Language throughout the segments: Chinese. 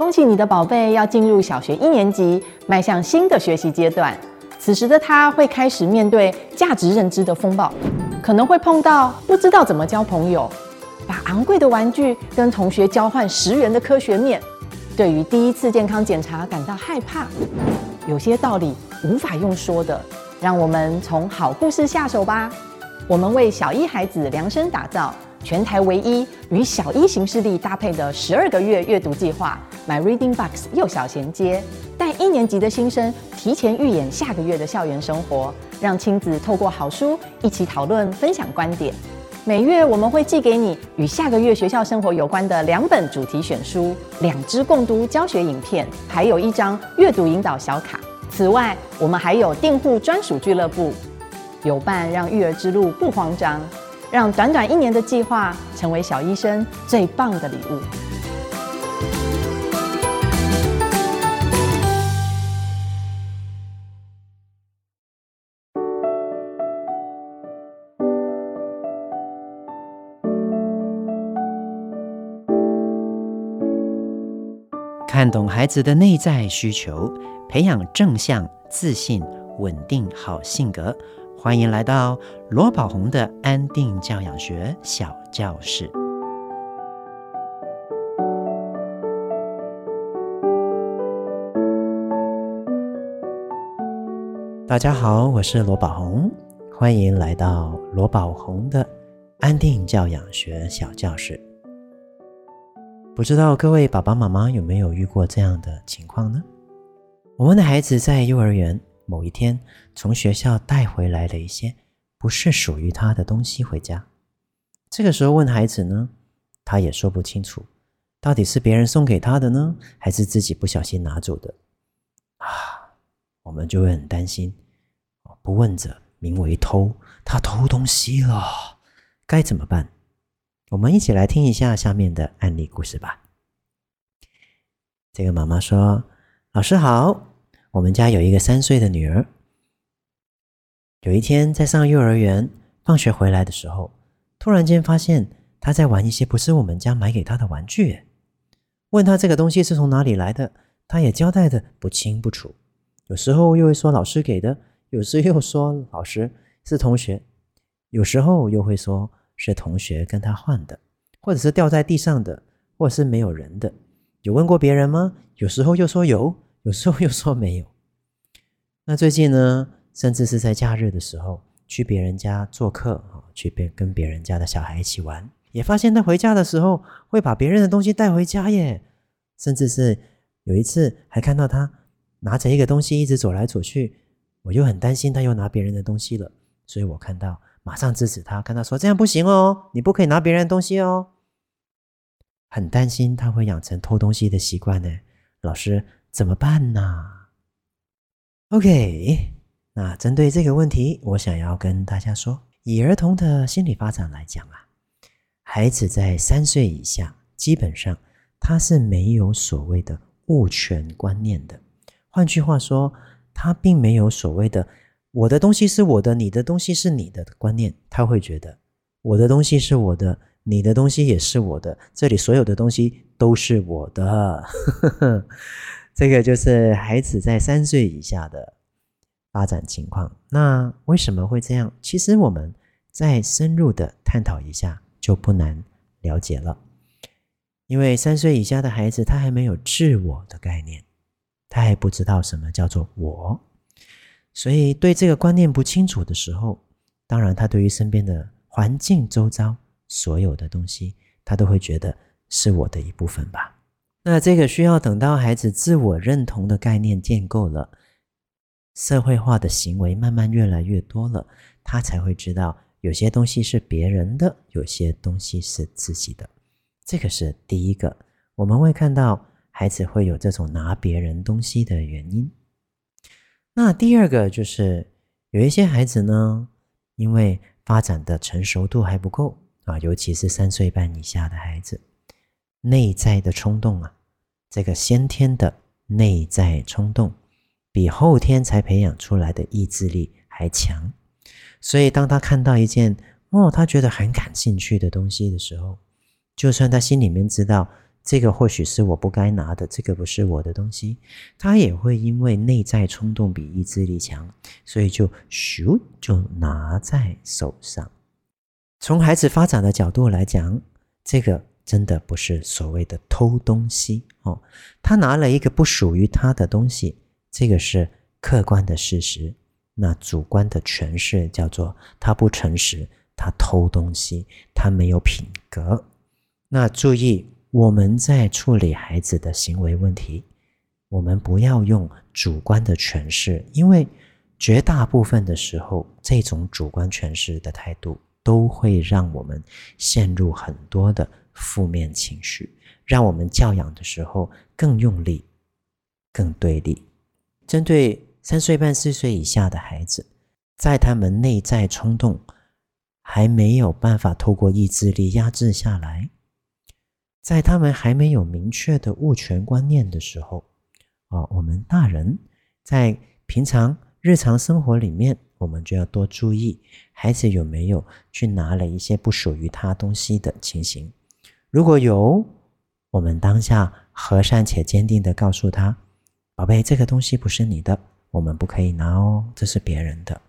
恭喜你的宝贝要进入小学一年级，迈向新的学习阶段。此时的他会开始面对价值认知的风暴，可能会碰到不知道怎么交朋友，把昂贵的玩具跟同学交换十元的科学面，对于第一次健康检查感到害怕。有些道理无法用说的，让我们从好故事下手吧。我们为小一孩子量身打造。全台唯一与小一行事历搭配的十二个月阅读计划，My Reading Box 幼小衔接，带一年级的新生提前预演下个月的校园生活，让亲子透过好书一起讨论分享观点。每月我们会寄给你与下个月学校生活有关的两本主题选书、两支共读教学影片，还有一张阅读引导小卡。此外，我们还有订户专属俱乐部，有伴让育儿之路不慌张。让短短一年的计划成为小医生最棒的礼物。看懂孩子的内在需求，培养正向、自信、稳定好性格。欢迎来到罗宝红的安定教养学小教室。大家好，我是罗宝红，欢迎来到罗宝红的安定教养学小教室。不知道各位爸爸妈妈有没有遇过这样的情况呢？我们的孩子在幼儿园。某一天，从学校带回来了一些不是属于他的东西回家。这个时候问孩子呢，他也说不清楚，到底是别人送给他的呢，还是自己不小心拿走的？啊，我们就会很担心。不问者名为偷，他偷东西了，该怎么办？我们一起来听一下下面的案例故事吧。这个妈妈说：“老师好。”我们家有一个三岁的女儿，有一天在上幼儿园，放学回来的时候，突然间发现她在玩一些不是我们家买给她的玩具。问她这个东西是从哪里来的，她也交代的不清不楚。有时候又会说老师给的，有时又说老师是同学，有时候又会说是同学跟他换的，或者是掉在地上的，或者是没有人的。有问过别人吗？有时候又说有。有时候又说没有。那最近呢，甚至是在假日的时候去别人家做客啊，去别跟别人家的小孩一起玩，也发现他回家的时候会把别人的东西带回家耶。甚至是有一次还看到他拿着一个东西一直走来走去，我就很担心他又拿别人的东西了，所以我看到马上制止他，跟他说这样不行哦，你不可以拿别人东西哦。很担心他会养成偷东西的习惯呢，老师。怎么办呢？OK，那针对这个问题，我想要跟大家说，以儿童的心理发展来讲啊，孩子在三岁以下，基本上他是没有所谓的物权观念的。换句话说，他并没有所谓的“我的东西是我的，你的东西是你的”观念。他会觉得我的东西是我的，你的东西也是我的，这里所有的东西都是我的。这个就是孩子在三岁以下的发展情况。那为什么会这样？其实我们再深入的探讨一下，就不难了解了。因为三岁以下的孩子，他还没有自我的概念，他还不知道什么叫做我，所以对这个观念不清楚的时候，当然他对于身边的环境周遭所有的东西，他都会觉得是我的一部分吧。那这个需要等到孩子自我认同的概念建构了，社会化的行为慢慢越来越多了，他才会知道有些东西是别人的，有些东西是自己的。这个是第一个，我们会看到孩子会有这种拿别人东西的原因。那第二个就是有一些孩子呢，因为发展的成熟度还不够啊，尤其是三岁半以下的孩子。内在的冲动啊，这个先天的内在冲动，比后天才培养出来的意志力还强。所以，当他看到一件哦，他觉得很感兴趣的东西的时候，就算他心里面知道这个或许是我不该拿的，这个不是我的东西。他也会因为内在冲动比意志力强，所以就咻就拿在手上。从孩子发展的角度来讲，这个真的不是所谓的偷东西哦。他拿了一个不属于他的东西，这个是客观的事实。那主观的诠释叫做他不诚实，他偷东西，他没有品格。那注意，我们在处理孩子的行为问题，我们不要用主观的诠释，因为绝大部分的时候，这种主观诠释的态度都会让我们陷入很多的负面情绪，让我们教养的时候更用力、更对立。针对三岁半、四岁以下的孩子，在他们内在冲动还没有办法透过意志力压制下来，在他们还没有明确的物权观念的时候，啊，我们大人在平常日常生活里面，我们就要多注意孩子有没有去拿了一些不属于他东西的情形。如果有，我们当下和善且坚定的告诉他：“宝贝，这个东西不是你的。”我们不可以拿哦，这是别人的，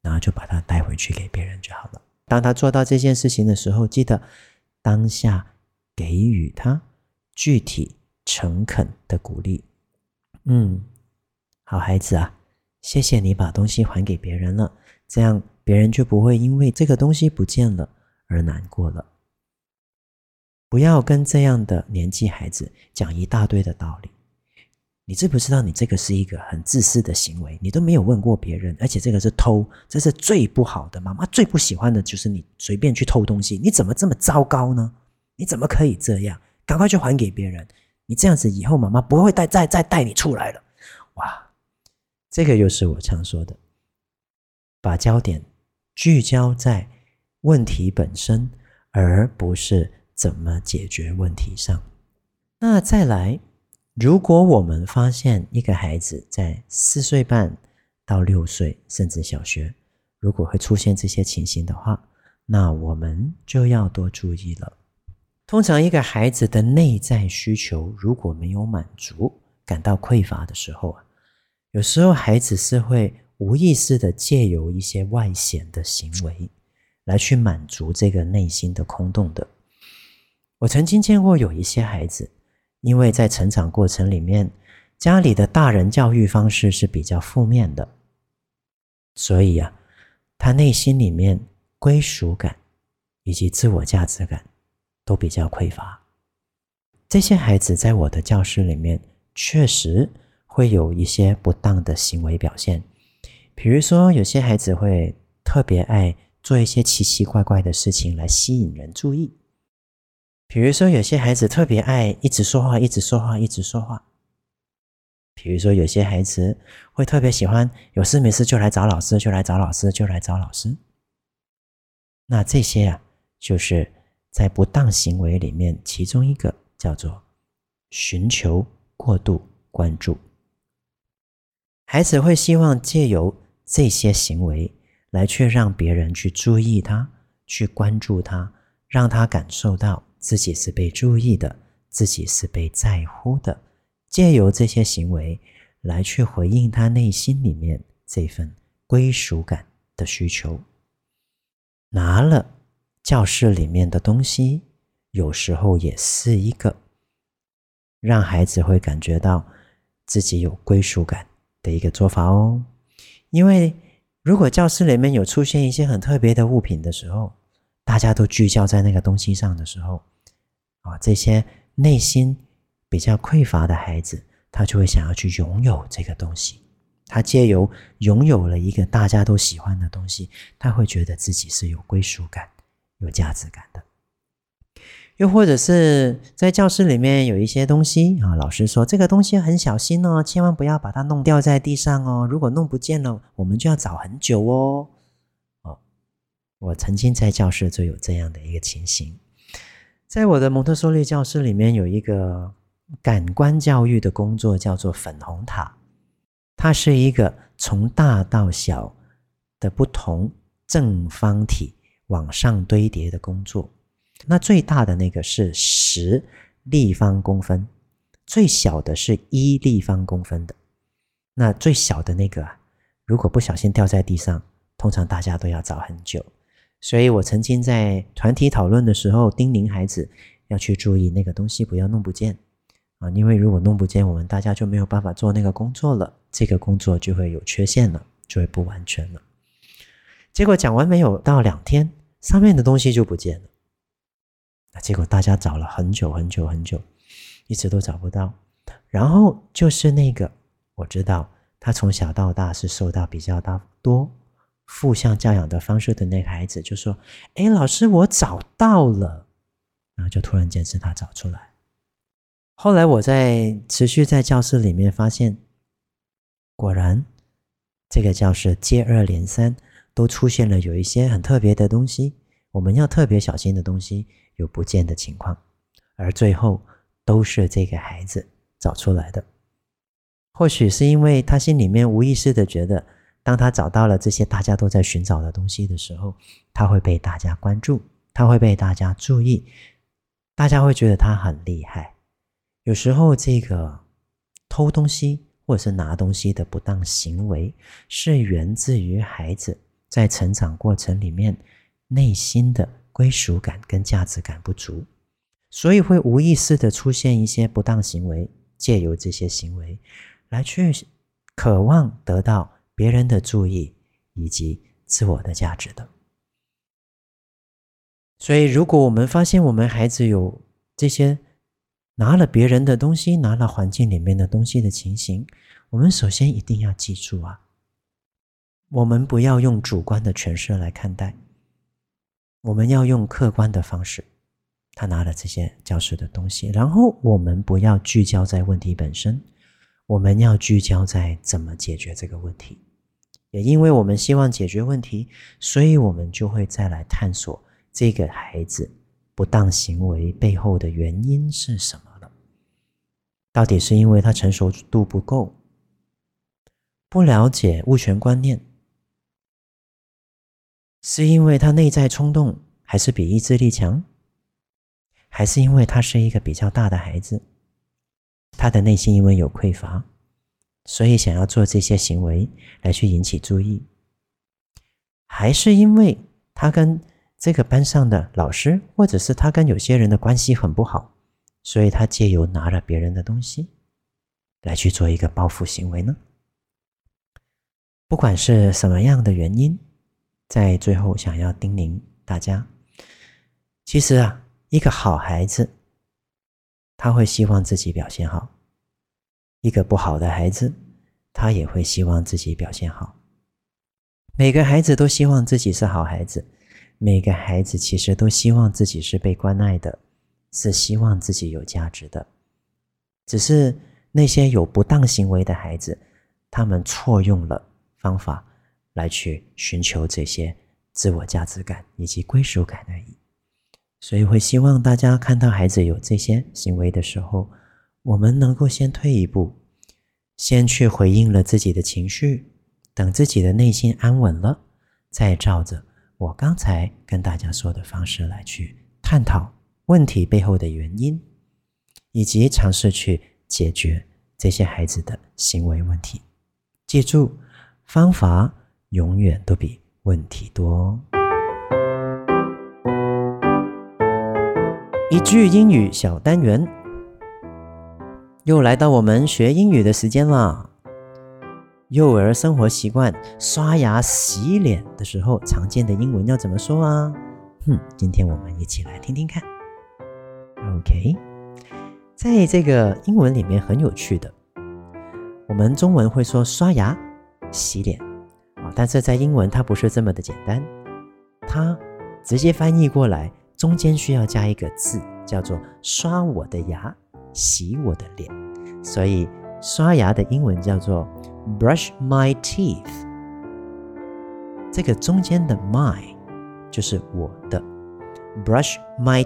然后就把它带回去给别人就好了。当他做到这件事情的时候，记得当下给予他具体诚恳的鼓励。嗯，好孩子啊，谢谢你把东西还给别人了，这样别人就不会因为这个东西不见了而难过了。不要跟这样的年纪孩子讲一大堆的道理。你知不知道，你这个是一个很自私的行为？你都没有问过别人，而且这个是偷，这是最不好的。妈妈最不喜欢的就是你随便去偷东西。你怎么这么糟糕呢？你怎么可以这样？赶快去还给别人！你这样子以后，妈妈不会再再再带你出来了。哇，这个又是我常说的，把焦点聚焦在问题本身，而不是怎么解决问题上。那再来。如果我们发现一个孩子在四岁半到六岁，甚至小学，如果会出现这些情形的话，那我们就要多注意了。通常，一个孩子的内在需求如果没有满足，感到匮乏的时候啊，有时候孩子是会无意识的借由一些外显的行为来去满足这个内心的空洞的。我曾经见过有一些孩子。因为在成长过程里面，家里的大人教育方式是比较负面的，所以啊，他内心里面归属感以及自我价值感都比较匮乏。这些孩子在我的教室里面确实会有一些不当的行为表现，比如说有些孩子会特别爱做一些奇奇怪怪的事情来吸引人注意。比如说，有些孩子特别爱一直说话，一直说话，一直说话。比如说，有些孩子会特别喜欢有事没事就来找老师，就来找老师，就来找老师。那这些啊，就是在不当行为里面，其中一个叫做寻求过度关注。孩子会希望借由这些行为来去让别人去注意他，去关注他，让他感受到。自己是被注意的，自己是被在乎的，借由这些行为来去回应他内心里面这份归属感的需求。拿了教室里面的东西，有时候也是一个让孩子会感觉到自己有归属感的一个做法哦。因为如果教室里面有出现一些很特别的物品的时候，大家都聚焦在那个东西上的时候，啊，这些内心比较匮乏的孩子，他就会想要去拥有这个东西。他借由拥有了一个大家都喜欢的东西，他会觉得自己是有归属感、有价值感的。又或者是在教室里面有一些东西啊，老师说这个东西很小心哦，千万不要把它弄掉在地上哦。如果弄不见了，我们就要找很久哦。哦我曾经在教室就有这样的一个情形，在我的蒙特梭利教室里面有一个感官教育的工作，叫做粉红塔。它是一个从大到小的不同正方体往上堆叠的工作。那最大的那个是十立方公分，最小的是一立方公分的。那最小的那个啊，如果不小心掉在地上，通常大家都要找很久。所以我曾经在团体讨论的时候，叮咛孩子要去注意那个东西不要弄不见啊，因为如果弄不见，我们大家就没有办法做那个工作了，这个工作就会有缺陷了，就会不完全了。结果讲完没有到两天，上面的东西就不见了。那结果大家找了很久很久很久，一直都找不到。然后就是那个我知道他从小到大是受到比较大多负向教养的方式的那个孩子，就说：“哎，老师，我找到了。”然后就突然间是他找出来。后来我在持续在教室里面发现，果然这个教室接二连三都出现了有一些很特别的东西，我们要特别小心的东西有不见的情况，而最后都是这个孩子找出来的。或许是因为他心里面无意识的觉得。当他找到了这些大家都在寻找的东西的时候，他会被大家关注，他会被大家注意，大家会觉得他很厉害。有时候，这个偷东西或者是拿东西的不当行为，是源自于孩子在成长过程里面内心的归属感跟价值感不足，所以会无意识的出现一些不当行为，借由这些行为来去渴望得到。别人的注意以及自我的价值的，所以如果我们发现我们孩子有这些拿了别人的东西、拿了环境里面的东西的情形，我们首先一定要记住啊，我们不要用主观的诠释来看待，我们要用客观的方式。他拿了这些教室的东西，然后我们不要聚焦在问题本身，我们要聚焦在怎么解决这个问题。也因为我们希望解决问题，所以我们就会再来探索这个孩子不当行为背后的原因是什么了。到底是因为他成熟度不够，不了解物权观念，是因为他内在冲动，还是比意志力强，还是因为他是一个比较大的孩子，他的内心因为有匮乏。所以想要做这些行为来去引起注意，还是因为他跟这个班上的老师，或者是他跟有些人的关系很不好，所以他借由拿了别人的东西来去做一个报复行为呢？不管是什么样的原因，在最后想要叮咛大家，其实啊，一个好孩子他会希望自己表现好。一个不好的孩子，他也会希望自己表现好。每个孩子都希望自己是好孩子，每个孩子其实都希望自己是被关爱的，是希望自己有价值的。只是那些有不当行为的孩子，他们错用了方法来去寻求这些自我价值感以及归属感而已。所以会希望大家看到孩子有这些行为的时候，我们能够先退一步，先去回应了自己的情绪，等自己的内心安稳了，再照着我刚才跟大家说的方式来去探讨问题背后的原因，以及尝试去解决这些孩子的行为问题。记住，方法永远都比问题多。一句英语小单元。又来到我们学英语的时间了。幼儿生活习惯，刷牙、洗脸的时候常见的英文要怎么说啊？哼，今天我们一起来听听看。OK，在这个英文里面很有趣的，我们中文会说刷牙、洗脸，但是在英文它不是这么的简单，它直接翻译过来，中间需要加一个字，叫做刷我的牙。洗我的脸，所以刷牙的英文叫做 brush my teeth。这个中间的 my 就是我的，brush my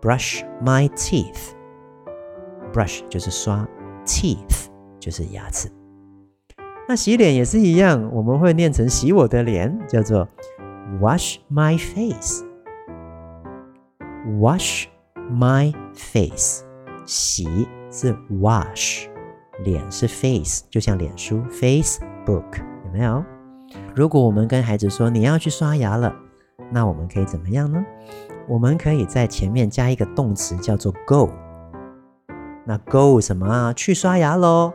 teeth，brush my teeth，brush 就是刷，teeth 就是牙齿。那洗脸也是一样，我们会念成洗我的脸，叫做 wash my face，wash。my face，洗是 wash，脸是 face，就像脸书 Facebook，有没有？如果我们跟孩子说你要去刷牙了，那我们可以怎么样呢？我们可以在前面加一个动词，叫做 go。那 go 什么啊？去刷牙喽。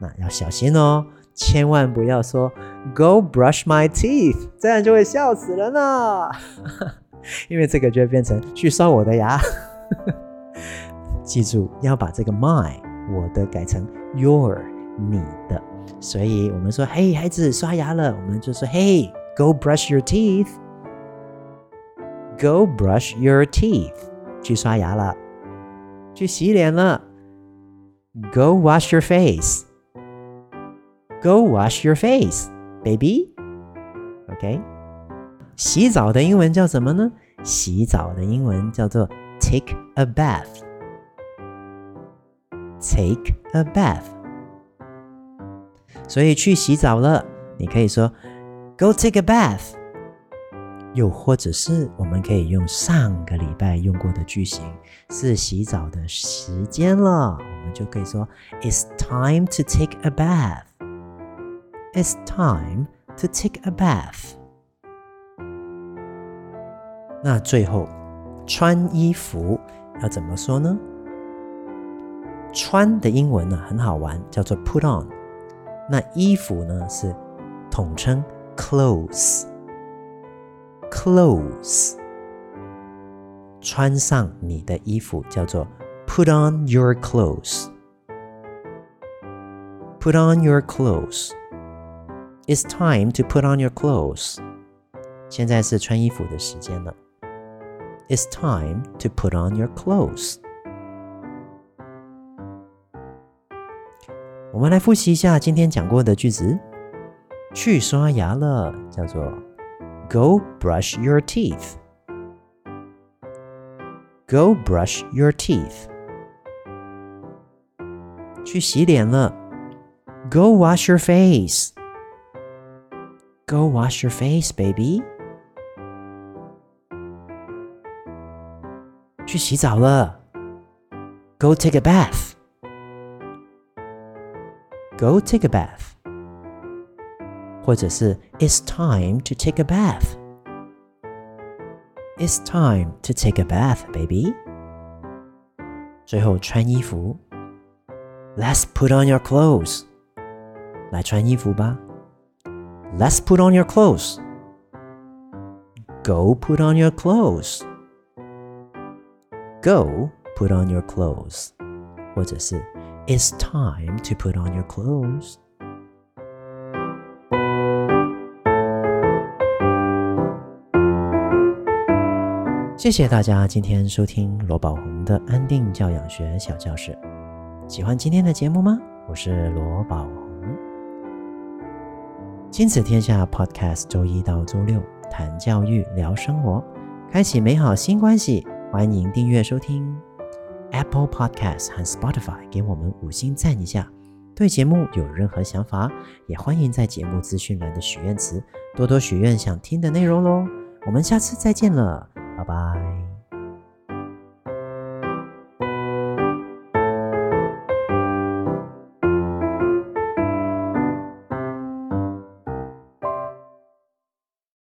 那要小心哦，千万不要说 go brush my teeth，这样就会笑死人了。因为这个就会变成去刷我的牙。记住要把这个 my 我的改成 your 你的。所以我们说，嘿，孩子刷牙了，我们就说，嘿，go brush your teeth，go brush your teeth，去刷牙了，去洗脸了，go wash your face face，go wash your face，baby，OK，洗澡的英文叫什么呢？洗澡的英文叫做 take a bath，take a bath。所以去洗澡了，你可以说 Go take a bath。又或者是我们可以用上个礼拜用过的句型，是洗澡的时间了，我们就可以说 It's time to take a bath。 It's time to take a bath。那最后穿衣服要怎么说呢？穿的英文呢很好玩，叫做 put on。那衣服呢是统称 clothes，clothes，穿上你的衣服叫做 put on your clothes，put on your clothes，it's time to put on your clothes，现在是穿衣服的时间了，it's time to put on your clothes。我们来复习一下今天讲过的句子。去刷牙了，叫做 Go brush your teeth。Go brush your teeth。去洗脸了，Go wash your face。 Go wash your face, baby。去洗澡了，Go take a bath。Go take a bath，或者是 It's time to take a bath。It's time to take a bath, baby。最后穿衣服，Let's put on your clothes。来穿衣服吧 ，Let's put on your clothes。Go put on your clothes。Go put on your clothes，或者是。It's time to put on your clothes. 谢谢大家今天收听罗宝鸿的安定教养学小教室。喜欢今天的节目吗？我是罗宝鸿。 亲子天下 Podcast，周一到周六谈教育、聊生活，开启美好新关系。欢迎订阅收听。Apple Podcast 和 Spotify 给我们五星赞一下。对节目有任何想法，也欢迎在节目资讯栏的许愿池多多许愿想听的内容喽。我们下次再见了，拜拜。